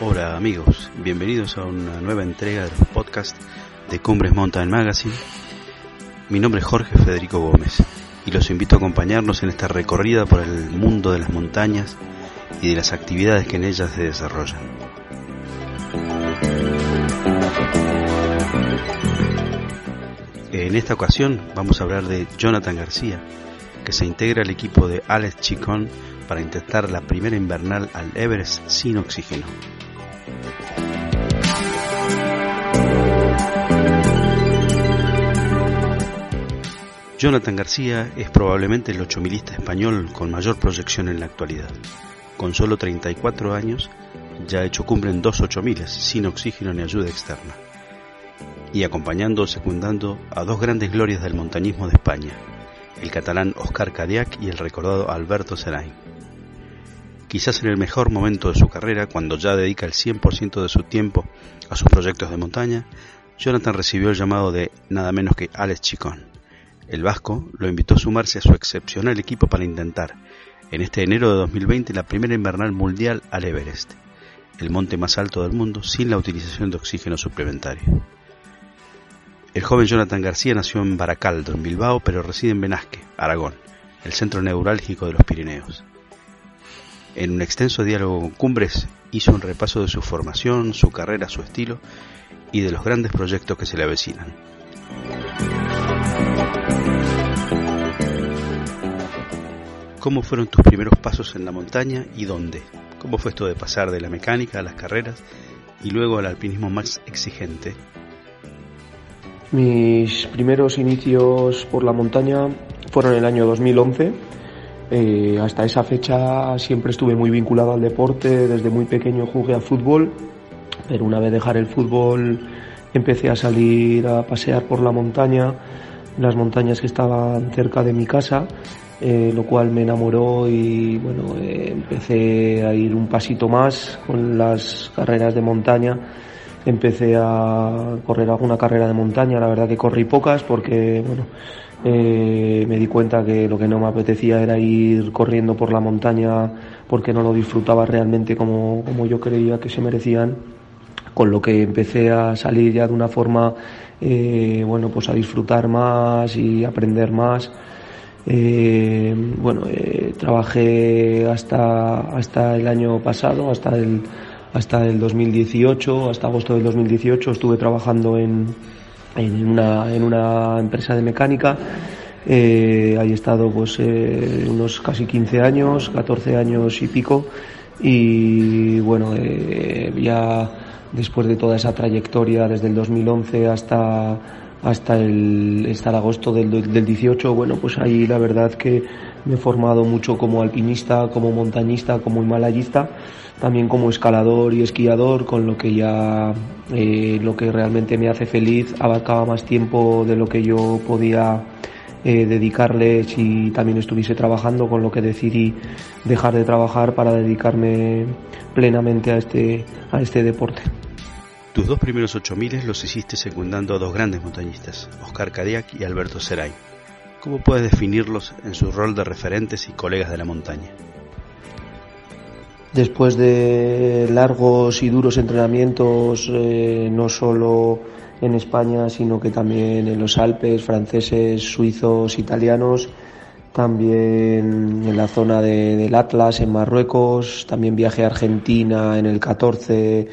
Hola amigos, bienvenidos a una nueva entrega del podcast de Cumbres Mountain Magazine. Mi nombre es Jorge Federico Gómez y los invito a acompañarnos en esta recorrida por el mundo de las montañas y de las actividades que en ellas se desarrollan. En esta ocasión vamos a hablar de Jonathan García, que se integra al equipo de Alex Chicón para intentar la primera invernal al Everest sin oxígeno. Jonathan García es probablemente el ochomilista español con mayor proyección en la actualidad. Con solo 34 años, ya ha hecho cumbre en dos ochomiles, sin oxígeno ni ayuda externa. Y acompañando o secundando a dos grandes glorias del montañismo de España, el catalán Oscar Cadiac y el recordado Alberto Serain. Quizás en el mejor momento de su carrera, cuando ya dedica el 100% de su tiempo a sus proyectos de montaña, Jonathan recibió el llamado de nada menos que Alex Chicón el vasco lo invitó a sumarse a su excepcional equipo para intentar, en este enero de 2020, la primera invernal mundial al Everest, el monte más alto del mundo sin la utilización de oxígeno suplementario. El joven Jonathan García nació en Baracaldo, en Bilbao, pero reside en Benasque, Aragón, el centro neurálgico de los Pirineos. En un extenso diálogo con Cumbres hizo un repaso de su formación, su carrera, su estilo y de los grandes proyectos que se le avecinan. ¿Cómo fueron tus primeros pasos en la montaña y dónde? ¿Cómo fue esto de pasar de la mecánica a las carreras y luego al alpinismo más exigente? Mis primeros inicios por la montaña fueron en el año 2011. Eh, hasta esa fecha siempre estuve muy vinculado al deporte, desde muy pequeño jugué al fútbol, pero una vez dejar el fútbol empecé a salir a pasear por la montaña, las montañas que estaban cerca de mi casa eh, lo cual me enamoró y bueno, eh, empecé a ir un pasito más con las carreras de montaña. Empecé a correr alguna carrera de montaña, la verdad que corrí pocas porque bueno, eh, me di cuenta que lo que no me apetecía era ir corriendo por la montaña porque no lo disfrutaba realmente como, como yo creía que se merecían con lo que empecé a salir ya de una forma bueno pues a disfrutar más y aprender más eh, bueno, eh, trabajé hasta, hasta el año pasado, hasta el, hasta el 2018, hasta agosto del 2018 estuve trabajando en, en, una, en una empresa de mecánica. Eh, ahí he estado pues eh, unos casi 15 años, 14 años y pico y bueno, ya después de toda esa trayectoria desde el 2011 hasta hasta el, hasta agosto del, del 18, bueno, pues ahí la verdad que me he formado mucho como alpinista, como montañista, como himalayista, también como escalador y esquiador, con lo que ya eh, lo que realmente me hace feliz abarcaba más tiempo de lo que yo podía eh, dedicarle si también estuviese trabajando, con lo que decidí dejar de trabajar para dedicarme plenamente a este, a este deporte. Tus dos primeros ocho miles los hiciste secundando a dos grandes montañistas, Oscar Cadiac y Alberto Seray. ¿Cómo puedes definirlos en su rol de referentes y colegas de la montaña? Después de largos y duros entrenamientos, eh, no solo en España, sino que también en los Alpes, franceses, suizos, italianos, también en la zona del Atlas, en Marruecos, también viaje a Argentina en el 14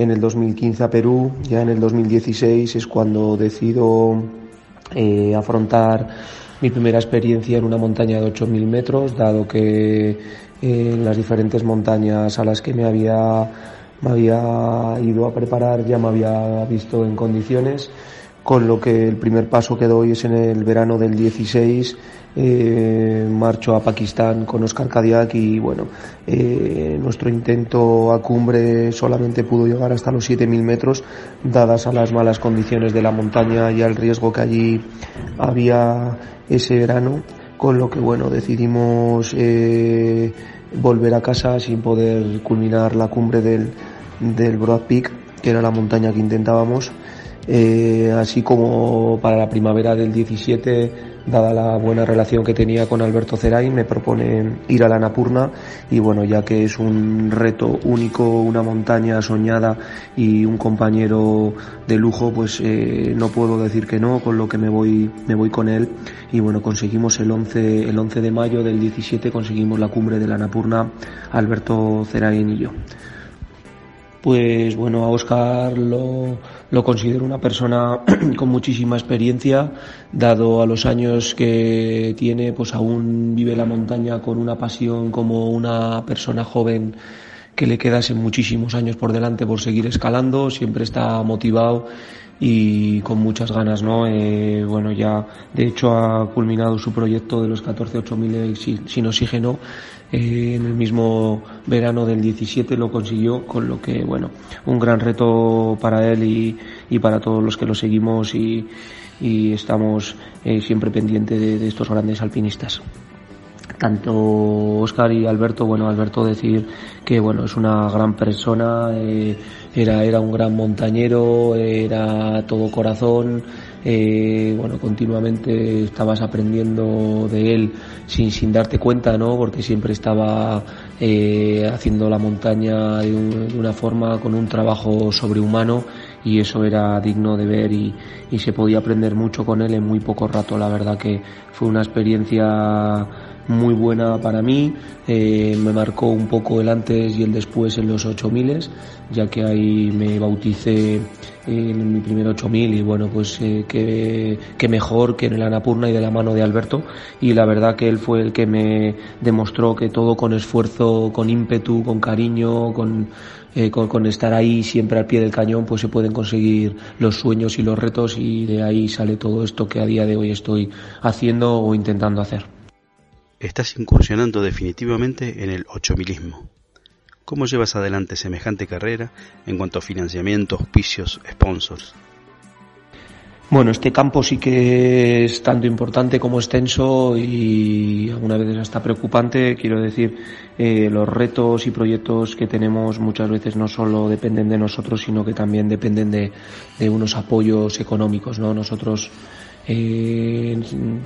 en el 2015 a Perú, ya en el 2016 es cuando decido eh, afrontar mi primera experiencia en una montaña de 8.000 metros, dado que eh, en las diferentes montañas a las que me había me había ido a preparar, ya me había visto en condiciones, con lo que el primer paso que doy es en el verano del 16, eh, marcho a Pakistán con Oscar Kadiak y bueno, eh, nuestro intento a cumbre solamente pudo llegar hasta los 7.000 metros, dadas a las malas condiciones de la montaña y al riesgo que allí había ese verano, con lo que bueno, decidimos eh, volver a casa sin poder culminar la cumbre del, del Broad Peak, que era la montaña que intentábamos. Eh, así como para la primavera del 17, dada la buena relación que tenía con Alberto Ceray, me propone ir a la Napurna. Y bueno, ya que es un reto único, una montaña soñada y un compañero de lujo, pues eh, no puedo decir que no, con lo que me voy, me voy con él. Y bueno, conseguimos el 11, el 11 de mayo del 17 conseguimos la cumbre de la Napurna, Alberto Ceray y yo pues bueno, a Oscar lo, lo, considero una persona con muchísima experiencia, dado a los años que tiene, pues aún vive la montaña con una pasión como una persona joven que le quedasen muchísimos años por delante por seguir escalando, siempre está motivado y con muchas ganas, ¿no? Eh, bueno, ya de hecho ha culminado su proyecto de los 14-8000 sin, oxígeno eh, en el mismo verano del 17 lo consiguió, con lo que, bueno, un gran reto para él y, y para todos los que lo seguimos y, y estamos eh, siempre pendientes de, de estos grandes alpinistas tanto Oscar y Alberto, bueno, Alberto decir que bueno, es una gran persona, eh, era, era un gran montañero, era todo corazón, eh, bueno, continuamente estabas aprendiendo de él sin, sin darte cuenta, ¿no? Porque siempre estaba eh, haciendo la montaña de, de, una forma, con un trabajo sobrehumano y eso era digno de ver y, y se podía aprender mucho con él en muy poco rato. La verdad que fue una experiencia muy buena para mí, eh, me marcó un poco el antes y el después en los 8000, ya que ahí me bauticé en mi primer 8000 y bueno, pues eh, que, que, mejor que en el Anapurna y de la mano de Alberto. Y la verdad que él fue el que me demostró que todo con esfuerzo, con ímpetu, con cariño, eh, con, con, estar ahí siempre al pie del cañón, pues se pueden conseguir los sueños y los retos y de ahí sale todo esto que a día de hoy estoy haciendo o intentando hacer estás incursionando definitivamente en el ochomilismo. ¿Cómo llevas adelante semejante carrera en cuanto a financiamiento, auspicios, sponsors? Bueno, este campo sí que es tanto importante como extenso y algunas veces hasta preocupante. Quiero decir, eh, los retos y proyectos que tenemos muchas veces no solo dependen de nosotros, sino que también dependen de, de unos apoyos económicos, ¿no? Nosotros eh,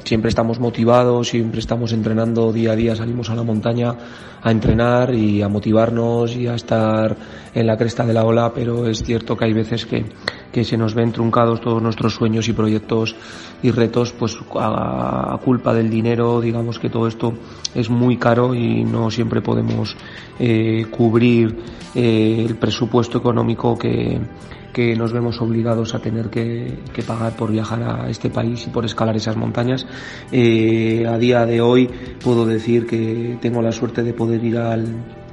siempre estamos motivados, siempre estamos entrenando día a día, salimos a la montaña a entrenar y a motivarnos y a estar en la cresta de la ola, pero es cierto que hay veces que, que se nos ven truncados todos nuestros sueños y proyectos y retos, pues a, culpa del dinero, digamos que todo esto es muy caro y no siempre podemos eh, cubrir eh, el presupuesto económico que que nos vemos obligados a tener que, pagar por viajar a este país y por escalar esas montañas. Eh, a día de hoy puedo decir que tengo la suerte de poder ir al,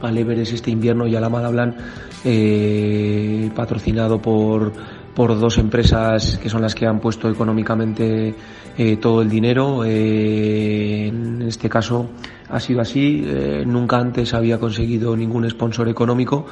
al Everest este invierno y a la Malablan eh, patrocinado por por dos empresas que son las que han puesto económicamente eh, todo el dinero. Eh, en este caso ha sido así. Eh, nunca antes había conseguido ningún sponsor económico.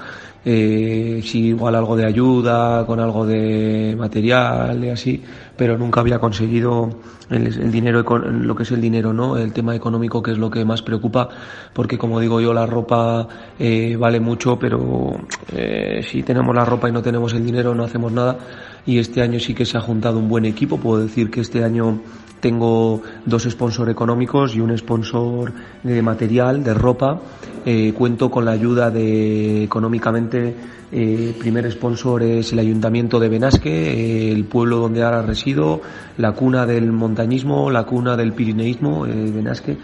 Sí, igual algo de ayuda, con algo de material y así, pero nunca había conseguido el, el, dinero, lo que es el dinero, ¿no? El tema económico que es lo que más preocupa, porque como digo yo, la ropa eh, vale mucho, pero eh, si tenemos la ropa y no tenemos el dinero no hacemos nada. Y este año sí que se ha juntado un buen equipo. Puedo decir que este año tengo dos sponsors económicos y un sponsor de material, de ropa. Eh, cuento con la ayuda de económicamente. Eh, primer sponsor es el Ayuntamiento de Benasque, eh, el pueblo donde ahora resido, la cuna del montañismo, la cuna del pirineísmo, eh, Benasque.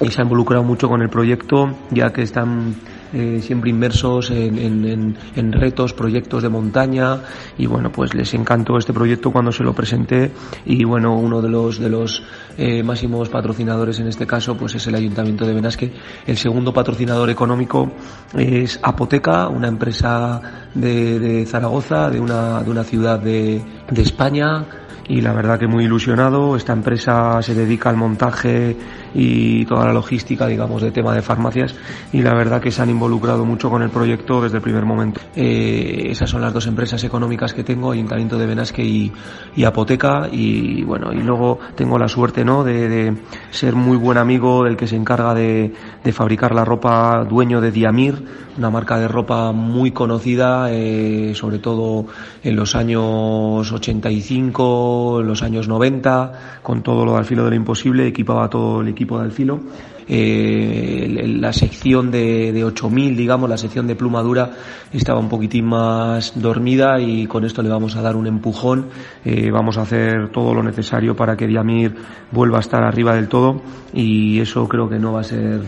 Y se ha involucrado mucho con el proyecto, ya que están eh, siempre inmersos en, retos, proyectos de montaña y bueno, pues les encantó este proyecto cuando se lo presenté y bueno, uno de los, de los eh, máximos patrocinadores en este caso pues es el Ayuntamiento de Benasque. El segundo patrocinador económico es Apoteca, una empresa de, Zaragoza, de una, de una ciudad de, de España y la verdad que muy ilusionado. Esta empresa se dedica al montaje y toda la logística, digamos, de tema de farmacias y la verdad que se han involucrado mucho con el proyecto desde el primer momento. Eh, esas son las dos empresas económicas que tengo, Ayuntamiento de Benasque y, y Apoteca y bueno, y luego tengo la suerte, ¿no?, de, de ser muy buen amigo del que se encarga de, de, fabricar la ropa, dueño de Diamir, una marca de ropa muy conocida, eh, sobre todo en los años 85, en los años 90, con todo lo del filo de lo imposible, equipaba todo el equipo equipo de Alfilo. Eh, la sección de, de 8000, digamos, la sección de plumadura estaba un poquitín más dormida y con esto le vamos a dar un empujón. Eh, vamos a hacer todo lo necesario para que Diamir vuelva a estar arriba del todo y eso creo que no va a ser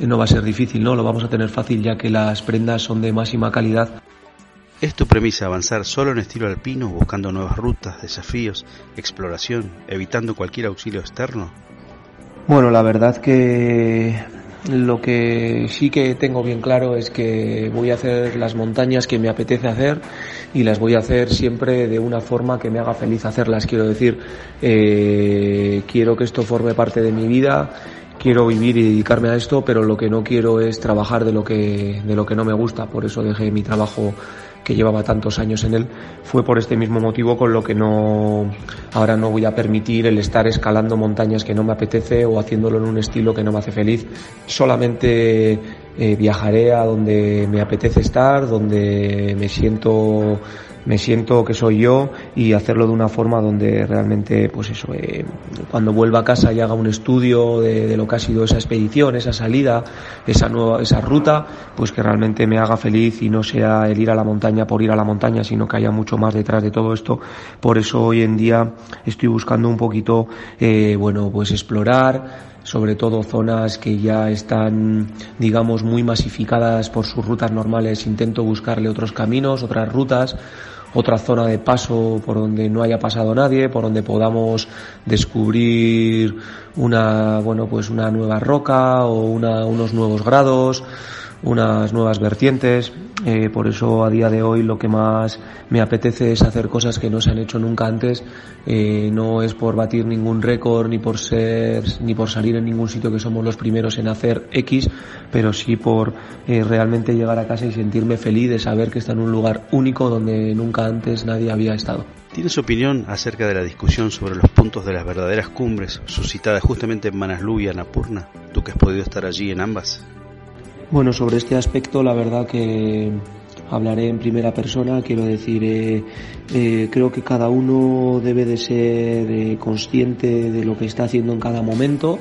no va a ser difícil, ¿no? Lo vamos a tener fácil ya que las prendas son de máxima calidad. ¿Es tu premisa avanzar solo en estilo alpino, buscando nuevas rutas, desafíos, exploración, evitando cualquier auxilio externo? Bueno, la verdad que lo que sí que tengo bien claro es que voy a hacer las montañas que me apetece hacer y las voy a hacer siempre de una forma que me haga feliz hacerlas. Quiero decir, eh, quiero que esto forme parte de mi vida quiero vivir y dedicarme a esto, pero lo que no quiero es trabajar de lo que, de lo que no me gusta. Por eso dejé mi trabajo que llevaba tantos años en él, fue por este mismo motivo con lo que no, ahora no voy a permitir el estar escalando montañas que no me apetece o haciéndolo en un estilo que no me hace feliz. Solamente eh, viajaré a donde me apetece estar, donde me siento me siento que soy yo y hacerlo de una forma donde realmente, pues eso, eh, cuando vuelva a casa y haga un estudio de, lo que ha sido esa expedición, esa salida, esa nueva, esa ruta, pues que realmente me haga feliz y no sea el ir a la montaña por ir a la montaña, sino que haya mucho más detrás de todo esto. Por eso hoy en día estoy buscando un poquito, eh, bueno, pues explorar, sobre todo zonas que ya están, digamos, muy masificadas por sus rutas normales. Intento buscarle otros caminos, otras rutas, otra zona de paso por donde no haya pasado nadie, por donde podamos descubrir una, bueno, pues una nueva roca o una, unos nuevos grados unas nuevas vertientes. Eh, por eso a día de hoy lo que más me apetece es hacer cosas que no se han hecho nunca antes. Eh, no es por batir ningún récord ni por ser ni por salir en ningún sitio que somos los primeros en hacer X, pero sí por eh, realmente llegar a casa y sentirme feliz de saber que está en un lugar único donde nunca antes nadie había estado. ¿Tienes opinión acerca de la discusión sobre los puntos de las verdaderas cumbres suscitadas justamente en Manaslu y Anapurna? Tú que has podido estar allí en ambas. Bueno, sobre este aspecto la verdad que hablaré en primera persona, quiero decir, eh, eh, creo que cada uno debe de ser eh, consciente de lo que está haciendo en cada momento,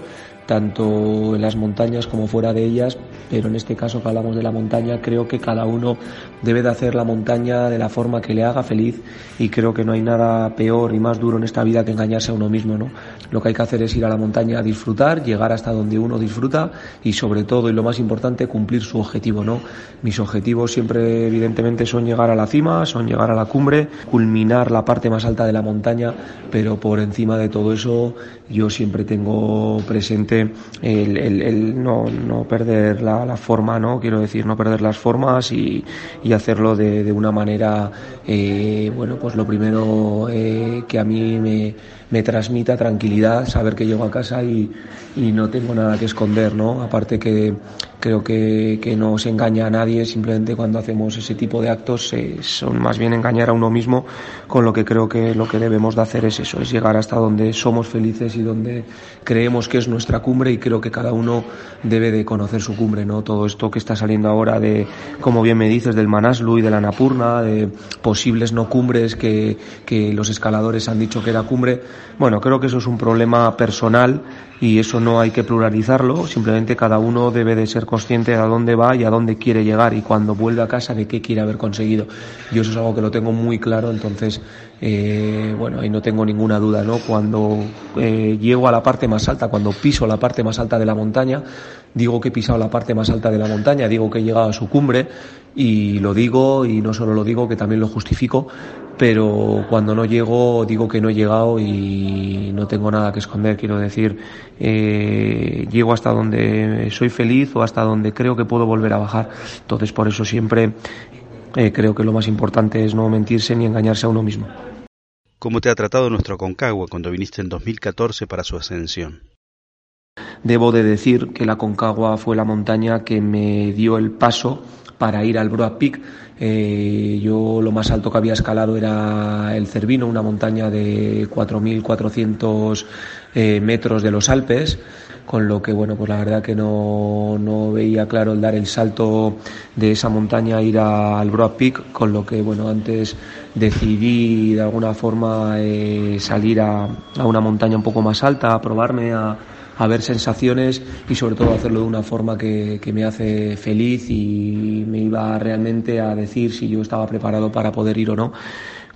tanto en las montañas como fuera de ellas, pero en este caso que hablamos de la montaña, creo que cada uno debe de hacer la montaña de la forma que le haga feliz y creo que no hay nada peor y más duro en esta vida que engañarse a uno mismo, ¿no? Lo que hay que hacer es ir a la montaña a disfrutar, llegar hasta donde uno disfruta y sobre todo y lo más importante cumplir su objetivo, ¿no? Mis objetivos siempre evidentemente son llegar a la cima, son llegar a la cumbre, culminar la parte más alta de la montaña, pero por encima de todo eso yo siempre tengo presente el, no, perder la forma, ¿no? Quiero decir, no perder las formas y, hacerlo de, de, una manera, eh, bueno, pues lo primero eh, que a mí me, me, transmita tranquilidad, saber que llego a casa y, y, no tengo nada que esconder, ¿no? Aparte que creo que, que no se engaña a nadie, simplemente cuando hacemos ese tipo de actos son más bien engañar a uno mismo, con lo que creo que lo que debemos de hacer es eso, es llegar hasta donde somos felices y donde creemos que es nuestra cumbre y creo que cada uno debe de conocer su cumbre, ¿no? Todo esto que está saliendo ahora de, como bien me dices, del Manaslu y de la Napurna, de posibles no cumbres que, que los escaladores han dicho que era cumbre, bueno, creo que eso es un problema personal y eso no hay que pluralizarlo, simplemente cada uno debe de ser consciente de a dónde va y a dónde quiere llegar y cuando vuelve a casa de qué quiere haber conseguido. Yo eso es algo que lo tengo muy claro, entonces, eh, bueno, ahí no tengo ninguna duda, ¿no? Cuando eh, llego a la parte más alta, cuando piso la parte más alta de la montaña, digo que he pisado la parte más alta de la montaña, digo que he llegado a su cumbre y lo digo y no solo lo digo, que también lo justifico, pero cuando no llego digo que no he llegado y no tengo nada que esconder, quiero decir, eh, llego hasta donde soy feliz o hasta donde creo que puedo volver a bajar, entonces por eso siempre eh, creo que lo más importante es no mentirse ni engañarse a uno mismo. ¿Cómo te ha tratado nuestro Concagua cuando viniste en 2014 para su ascensión? Debo de decir que la Concagua fue la montaña que me dio el paso para ir al Broad Peak. Eh, yo lo más alto que había escalado era el Cervino, una montaña de 4.400 eh, metros de los Alpes, con lo que, bueno, pues la verdad que no, no veía claro el dar el salto de esa montaña a ir al Broad Peak, con lo que, bueno, antes decidí de alguna forma eh, salir a, a una montaña un poco más alta, a probarme, a a ver sensaciones y sobre todo hacerlo de una forma que, me hace feliz y me iba realmente a decir si yo estaba preparado para poder ir o no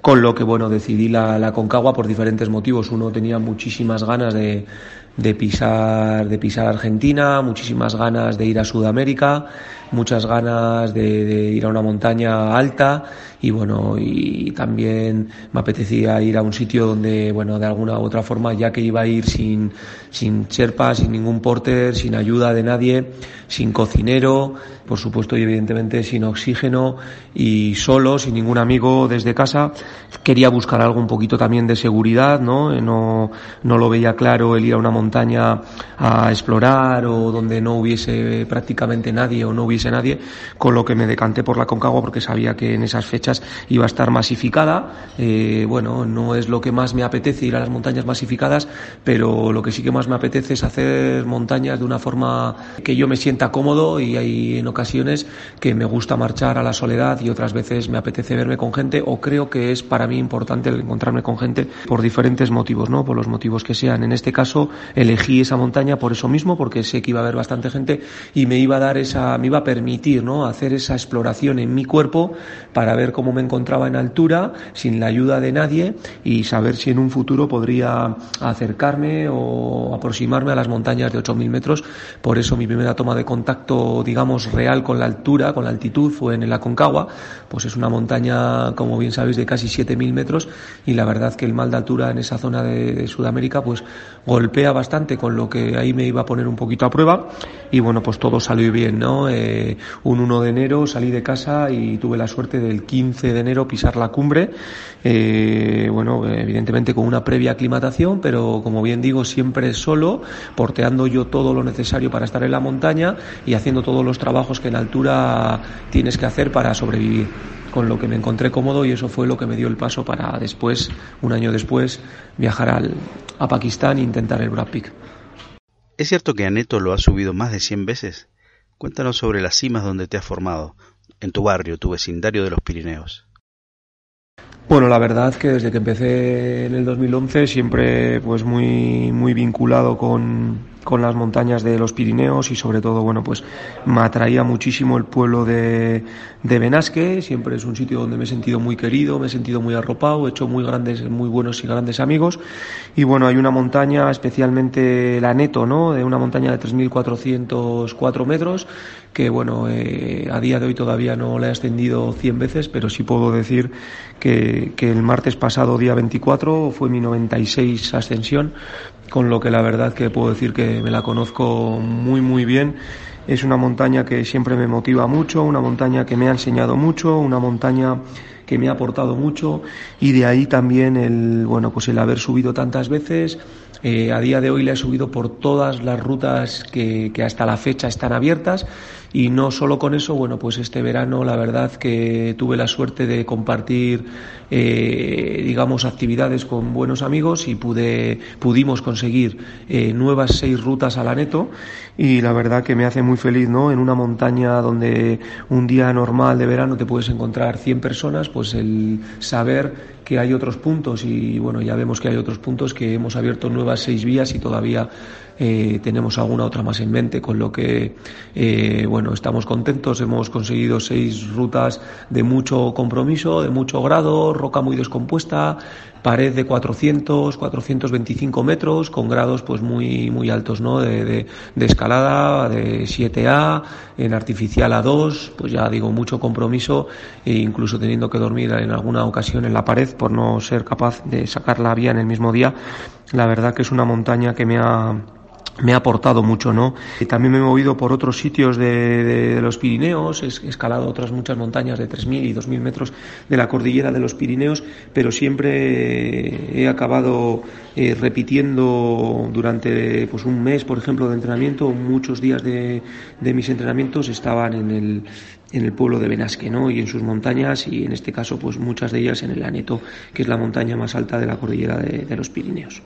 con lo que bueno decidí la, la, Concagua por diferentes motivos. Uno tenía muchísimas ganas de, de, pisar de pisar Argentina, muchísimas ganas de ir a Sudamérica, muchas ganas de, ir a una montaña alta y bueno y también me apetecía ir a un sitio donde bueno de alguna u otra forma ya que iba a ir sin sin Sherpa, sin ningún porter, sin ayuda de nadie, sin cocinero, por supuesto y evidentemente sin oxígeno y solo, sin ningún amigo desde casa. Quería buscar algo un poquito también de seguridad, ¿no? No, no lo veía claro el ir a una montaña a explorar o donde no hubiese prácticamente nadie o no hubiese nadie, con lo que me decanté por la Concagua porque sabía que en esas fechas iba a estar masificada. Eh, bueno, no es lo que más me apetece ir a las montañas masificadas, pero lo que sí que más me apetece es hacer montañas de una forma que yo me sienta cómodo y hay en ocasiones que me gusta marchar a la soledad y otras veces me apetece verme con gente o creo que es para mí importante encontrarme con gente por diferentes motivos, ¿no? Por los motivos que sean. En este caso elegí esa montaña por eso mismo, porque sé que iba a haber bastante gente y me iba a dar esa, me iba a permitir, ¿no? Hacer esa exploración en mi cuerpo para ver cómo me encontraba en altura sin la ayuda de nadie y saber si en un futuro podría acercarme o aproximarme a las montañas de 8.000 metros. Por eso mi primera toma de contacto, digamos, real con la altura, con la altitud, fue en el Aconcagua. Pues es una montaña, como bien sabéis, de casi 7.000 metros y la verdad que el mal de altura en esa zona de, Sudamérica pues golpea bastante, con lo que ahí me iba a poner un poquito a prueba y bueno, pues todo salió bien, ¿no? Eh, un 1 de enero salí de casa y tuve la suerte del 15 de enero pisar la cumbre, eh, bueno, evidentemente con una previa aclimatación, pero como bien digo, siempre solo, porteando yo todo lo necesario para estar en la montaña y haciendo todos los trabajos que en altura tienes que hacer para sobrevivir. Con lo que me encontré cómodo y eso fue lo que me dio el paso para después, un año después, viajar al, a Pakistán e intentar el Brad. ¿Es cierto que Aneto lo ha subido más de 100 veces? Cuéntanos sobre las cimas donde te has formado, en tu barrio, tu vecindario de los Pirineos. Bueno, la verdad que desde que empecé en el 2011 siempre pues muy muy vinculado con, con las montañas de los Pirineos y sobre todo, bueno, pues me atraía muchísimo el pueblo de, de Benasque, siempre es un sitio donde me he sentido muy querido, me he sentido muy arropado, he hecho muy grandes, muy buenos y grandes amigos y bueno, hay una montaña, especialmente la Neto, ¿no? De una montaña de 3.404 metros que bueno, eh, a día de hoy todavía no la he ascendido 100 veces, pero sí puedo decir que, que el martes pasado, día 24, fue mi 96 ascensión, con lo que la verdad que puedo decir que me la conozco muy muy bien. Es una montaña que siempre me motiva mucho, una montaña que me ha enseñado mucho, una montaña que me ha aportado mucho. Y de ahí también el bueno pues el haber subido tantas veces. Eh, a día de hoy le he subido por todas las rutas que, hasta la fecha están abiertas y no solo con eso, bueno, pues este verano la verdad que tuve la suerte de compartir, eh, digamos, actividades con buenos amigos y pude, pudimos conseguir eh, nuevas seis rutas a la neto y la verdad que me hace muy feliz, ¿no? En una montaña donde un día normal de verano te puedes encontrar 100 personas, pues el saber que hay otros puntos y bueno, ya vemos que hay otros puntos que hemos abierto nuevas seis vías y todavía eh, tenemos alguna otra más en mente, con lo que, eh, bueno, estamos contentos. Hemos conseguido seis rutas de mucho compromiso, de mucho grado, roca muy descompuesta, pared de 400, 425 metros, con grados pues muy, muy altos, ¿no? De, escalada, de 7A, en artificial A2, pues ya digo, mucho compromiso e incluso teniendo que dormir en alguna ocasión en la pared por no ser capaz de sacar la vía en el mismo día. La verdad que es una montaña que me ha me ha aportado mucho, ¿no? También me he movido por otros sitios de, los Pirineos, he escalado otras muchas montañas de 3.000 y 2.000 metros de la cordillera de los Pirineos, pero siempre he acabado eh, repitiendo durante pues un mes, por ejemplo, de entrenamiento, muchos días de, mis entrenamientos estaban en el, en el pueblo de Benasque, ¿no? Y en sus montañas, y en este caso, pues muchas de ellas en el Aneto, que es la montaña más alta de la cordillera de los Pirineos.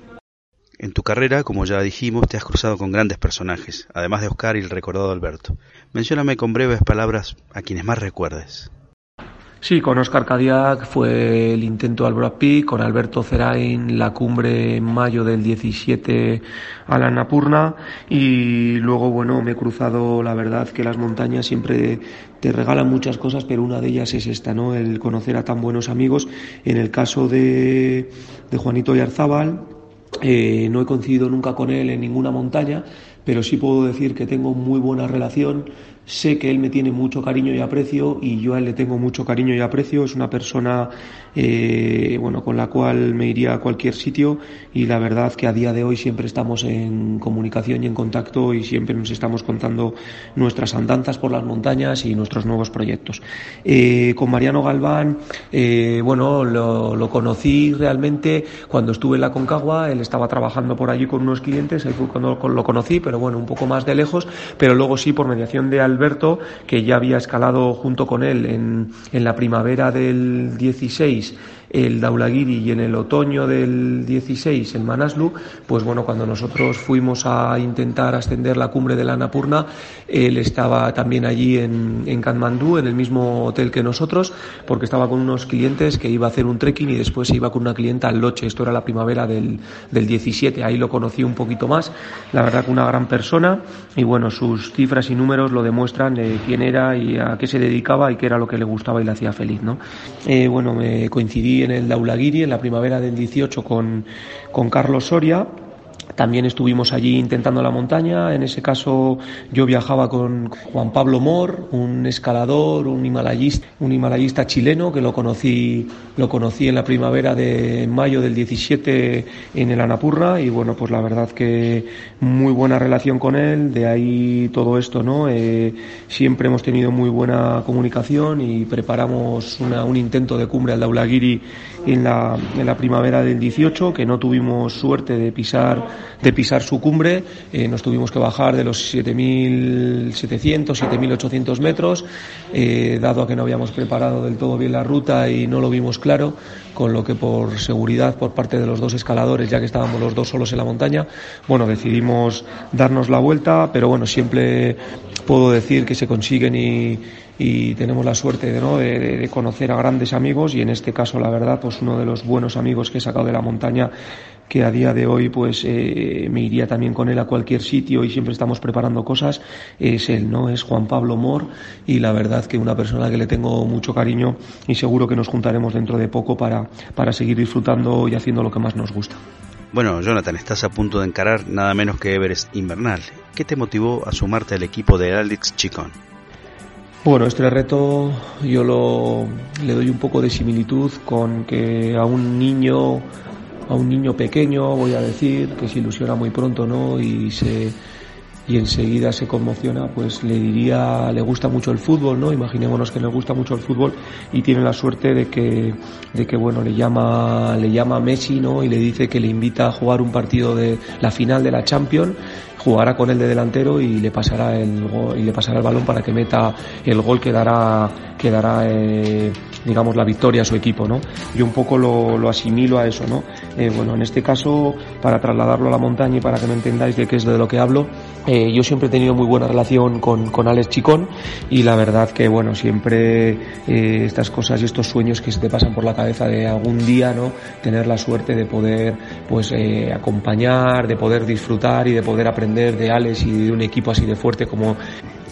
En tu carrera, como ya dijimos, te has cruzado con grandes personajes, además de Oscar y el recordado Alberto. Mencióname con breves palabras a quienes más recuerdes. Sí, con Oscar Cadillac fue el intento al Brad con Alberto Cerain la cumbre en mayo del 17 a la Napurna y luego, bueno, me he cruzado, la verdad que las montañas siempre te regalan muchas cosas, pero una de ellas es esta, ¿no? El conocer a tan buenos amigos. En el caso de, de Juanito Yarzábal, eh, no he coincidido nunca con él en ninguna montaña, pero sí puedo decir que tengo muy buena relación Sé que él me tiene mucho cariño y aprecio y yo a él le tengo mucho cariño y aprecio. Es una persona eh, bueno, con la cual me iría a cualquier sitio y la verdad que a día de hoy siempre estamos en comunicación y en contacto y siempre nos estamos contando nuestras andanzas por las montañas y nuestros nuevos proyectos. Eh, con Mariano Galván, eh, bueno, lo, lo, conocí realmente cuando estuve en la Concagua. Él estaba trabajando por allí con unos clientes, ahí fue cuando lo conocí, pero bueno, un poco más de lejos. Pero luego sí, por mediación de Alberto, que ya había escalado junto con él en, en la primavera del 16 el Daulagiri y en el otoño del 16 el Manaslu, pues bueno, cuando nosotros fuimos a intentar ascender la cumbre de la Annapurna, él estaba también allí en, en Katmandú, en el mismo hotel que nosotros, porque estaba con unos clientes que iba a hacer un trekking y después se iba con una clienta al Loche, esto era la primavera del, del 17, ahí lo conocí un poquito más, la verdad que una gran persona y bueno, sus cifras y números lo demuestran de quién era y a qué se dedicaba y qué era lo que le gustaba y le hacía feliz, ¿no? Eh, bueno, me coincidí en el Daulaguiri en la primavera del 18 con, con Carlos Soria también estuvimos allí intentando la montaña. En ese caso yo viajaba con Juan Pablo Mor, un escalador, un himalayista, chileno que lo conocí, lo conocí en la primavera de mayo del 17 en el Anapurna y bueno, pues la verdad que muy buena relación con él. De ahí todo esto, ¿no? Eh, siempre hemos tenido muy buena comunicación y preparamos un intento de cumbre al Daulagiri en la, en la primavera del 18 que no tuvimos suerte de pisar de pisar su cumbre. Eh, nos tuvimos que bajar de los 7.700, 7.800 metros, eh, dado a que no habíamos preparado del todo bien la ruta y no lo vimos claro, con lo que por seguridad por parte de los dos escaladores, ya que estábamos los dos solos en la montaña, bueno, decidimos darnos la vuelta, pero bueno, siempre puedo decir que se consiguen y, tenemos la suerte de, ¿no? de, conocer a grandes amigos y en este caso la verdad pues uno de los buenos amigos que he sacado de la montaña que a día de hoy pues eh, me iría también con él a cualquier sitio y siempre estamos preparando cosas, es él, ¿no? Es Juan Pablo Mor y la verdad que una persona que le tengo mucho cariño y seguro que nos juntaremos dentro de poco para, para seguir disfrutando y haciendo lo que más nos gusta. Bueno, Jonathan, estás a punto de encarar nada menos que Everest Invernal. ¿Qué te motivó a sumarte al equipo de Alex Chicón? Bueno, este reto yo lo, le doy un poco de similitud con que a un niño a un niño pequeño, voy a decir, que se ilusiona muy pronto, ¿no? Y se y enseguida se conmociona, pues le diría, le gusta mucho el fútbol, ¿no? Imaginémonos que le gusta mucho el fútbol y tiene la suerte de que, de que bueno, le llama, le llama Messi, ¿no? Y le dice que le invita a jugar un partido de la final de la Champions jugará con él de delantero y le pasará el y le pasará el balón para que meta el gol que dará que dará eh, digamos la victoria a su equipo no yo un poco lo, lo asimilo a eso no eh, bueno en este caso para trasladarlo a la montaña y para que me entendáis de qué es de lo que hablo eh, yo siempre he tenido muy buena relación con, con Alex Chicón y la verdad que bueno siempre eh, estas cosas y estos sueños que se te pasan por la cabeza de algún día no tener la suerte de poder pues acompañar de poder disfrutar y de poder aprender de Alex y de un equipo así de fuerte como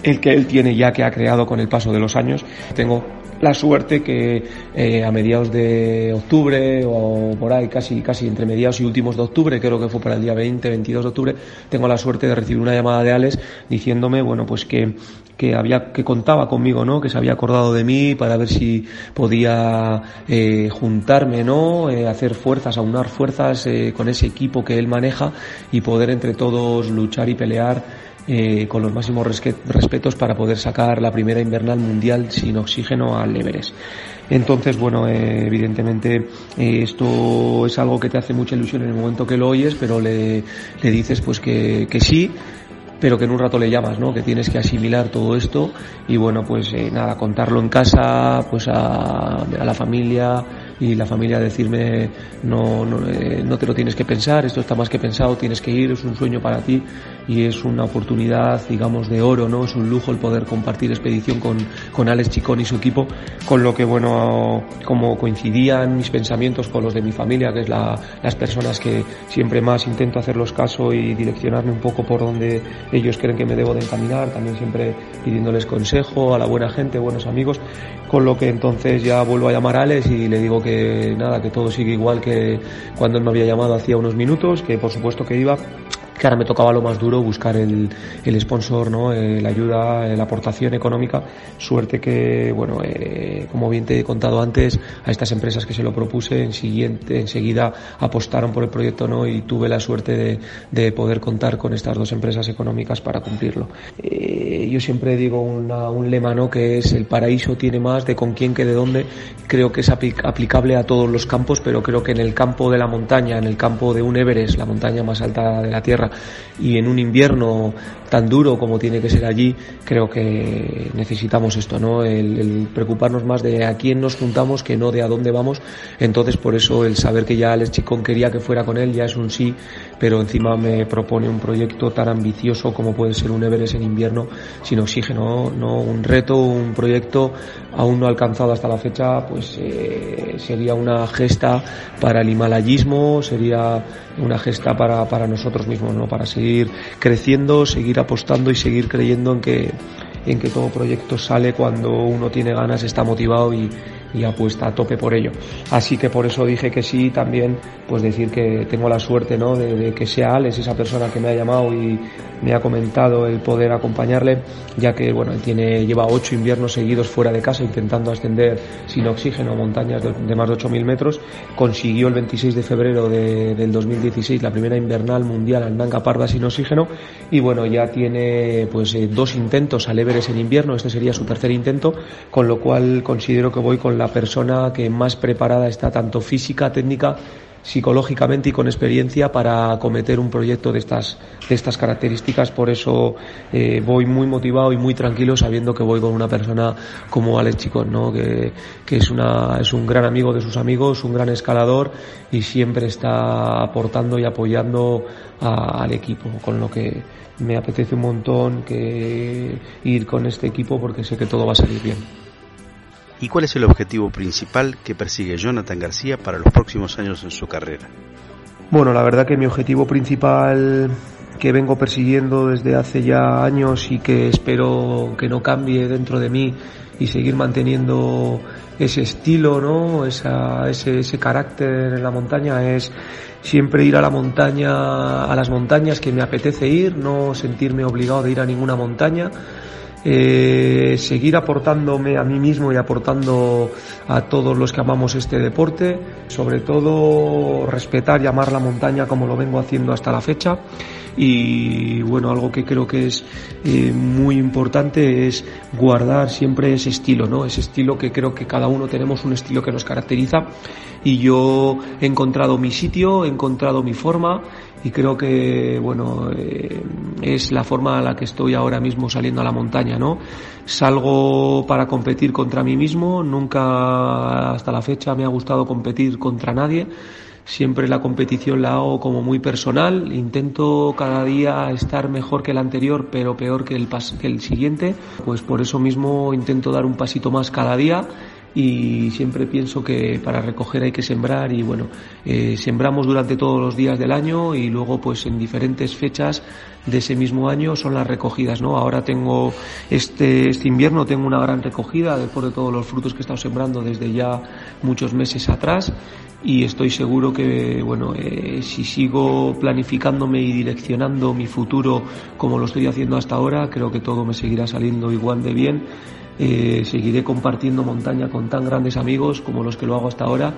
el que él tiene ya que ha creado con el paso de los años. Tengo la suerte que eh, a mediados de octubre o por ahí, casi, casi entre mediados y últimos de octubre, creo que fue para el día 20, 22 de octubre, tengo la suerte de recibir una llamada de Alex diciéndome, bueno, pues que que había que contaba conmigo no que se había acordado de mí para ver si podía eh, juntarme no eh, hacer fuerzas aunar fuerzas eh, con ese equipo que él maneja y poder entre todos luchar y pelear eh, con los máximos respetos para poder sacar la primera invernal mundial sin oxígeno al Everest. Entonces, bueno, eh, evidentemente eh, esto es algo que te hace mucha ilusión en el momento que lo oyes, pero le, le dices pues que, que sí, pero que en un rato le llamas, ¿no? Que tienes que asimilar todo esto y bueno, pues nada, contarlo en casa, pues a, a la familia, y la familia decirme no, no, eh, no, te lo tienes que pensar, esto está más que pensado, tienes que ir, es un sueño para ti y es una oportunidad, digamos, de oro, ¿no? Es un lujo el poder compartir expedición con, con Alex Chicón y su equipo, con lo que, bueno, como coincidían mis pensamientos con los de mi familia, que es la, las personas que siempre más intento hacerlos caso y direccionarme un poco por donde ellos creen que me debo de encaminar, también siempre pidiéndoles consejo a la buena gente, buenos amigos, con lo que entonces ya vuelvo a llamar a Alex y le digo que que nada, que todo sigue igual que cuando él me había llamado hacía unos minutos, que por supuesto que iba, que ahora me tocaba lo más duro, buscar el, el sponsor, ¿no? Eh, la ayuda, eh, la aportación económica. Suerte que, bueno, eh, como bien te he contado antes, a estas empresas que se lo propuse, en siguiente, enseguida apostaron por el proyecto, ¿no? Y tuve la suerte de, de poder contar con estas dos empresas económicas para cumplirlo. Eh, yo siempre digo una, un lema, ¿no? Que es el paraíso tiene más de con quién que de dónde. Creo que es aplicable a todos los campos, pero creo que en el campo de la montaña, en el campo de un Everest, la montaña más alta de la Tierra, y en un invierno tan duro como tiene que ser allí, creo que necesitamos esto, ¿no? El, el, preocuparnos más de a quién nos juntamos que no de a dónde vamos. Entonces, por eso el saber que ya Alex Chicón quería que fuera con él ya es un sí, pero encima me propone un proyecto tan ambicioso como puede ser un Everest en invierno sin oxígeno, ¿no? Un reto, un proyecto aún no alcanzado hasta la fecha, pues eh, sería una gesta para el himalayismo, sería una gesta para, para nosotros mismos, ¿no? Para seguir creciendo, seguir apostando y seguir creyendo en que, en que todo proyecto sale cuando uno tiene ganas, está motivado y, y apuesta a tope por ello. Así que por eso dije que sí, también pues decir que tengo la suerte ¿no? de, que sea Alex esa persona que me ha llamado y me ha comentado el poder acompañarle, ya que bueno, tiene, lleva ocho inviernos seguidos fuera de casa intentando ascender sin oxígeno a montañas de, de más de 8.000 metros, consiguió el 26 de febrero de, del 2016 la primera invernal mundial al Nanga Parda sin oxígeno y bueno, ya tiene pues eh, dos intentos al Everest en invierno, este sería su tercer intento, con lo cual considero que voy con la persona que más preparada está tanto física, técnica, psicológicamente y con experiencia para acometer un proyecto de estas, de estas características. Por eso eh, voy muy motivado y muy tranquilo sabiendo que voy con una persona como Alex Chicón, ¿no? que, que es, una, es un gran amigo de sus amigos, un gran escalador y siempre está aportando y apoyando al equipo, con lo que me apetece un montón que ir con este equipo porque sé que todo va a salir bien. ¿Y cuál es el objetivo principal que persigue Jonathan García para los próximos años en su carrera? Bueno, la verdad que mi objetivo principal que vengo persiguiendo desde hace ya años y que espero que no cambie dentro de mí y seguir manteniendo ese estilo, ¿no? Ese, ese carácter en la montaña es siempre ir a la montaña, a las montañas que me apetece ir, no sentirme obligado de ir a ninguna montaña eh, seguir aportándome a mí mismo y aportando a todos los que amamos este deporte, sobre todo respetar y amar la montaña como lo vengo haciendo hasta la fecha y bueno, algo que creo que es eh, muy importante es guardar siempre ese estilo, ¿no? Ese estilo que creo que cada uno tenemos un estilo que nos caracteriza y yo he encontrado mi sitio, he encontrado mi forma y creo que bueno eh, es la forma a la que estoy ahora mismo saliendo a la montaña no salgo para competir contra mí mismo nunca hasta la fecha me ha gustado competir contra nadie siempre la competición la hago como muy personal. Intento cada día estar mejor que el anterior pero peor que el, que el siguiente. Pues por eso mismo intento dar un pasito más cada día y siempre pienso que para recoger hay que sembrar y bueno, eh, sembramos durante todos los días del año y luego pues en diferentes fechas de ese mismo año son las recogidas, ¿no? Ahora tengo este, este invierno tengo una gran recogida después de todos los frutos que he estado sembrando desde ya muchos meses atrás y estoy seguro que bueno eh, si sigo planificándome y direccionando mi futuro como lo estoy haciendo hasta ahora creo que todo me seguirá saliendo igual de bien eh, seguiré compartiendo montaña con tan grandes amigos como los que lo hago hasta ahora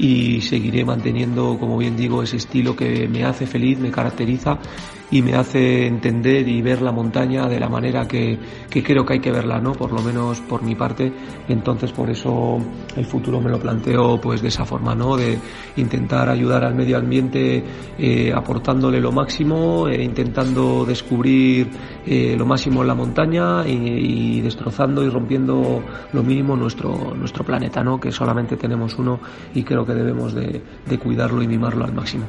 y seguiré manteniendo, como bien digo, ese estilo que me hace feliz, me caracteriza y me hace entender y ver la montaña de la manera que, que, creo que hay que verla, ¿no? Por lo menos por mi parte. Entonces por eso el futuro me lo planteo pues de esa forma, ¿no? De intentar ayudar al medio ambiente eh, aportándole lo máximo, e intentando descubrir eh, lo máximo en la montaña y, y, destrozando y rompiendo lo mínimo nuestro, nuestro planeta, ¿no? Que solamente tenemos uno y creo debemos de, de cuidarlo y mimarlo al máximo.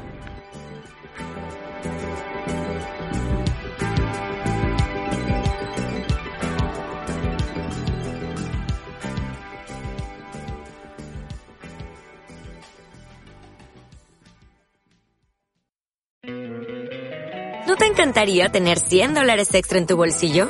¿No te encantaría tener 100 dólares extra en tu bolsillo?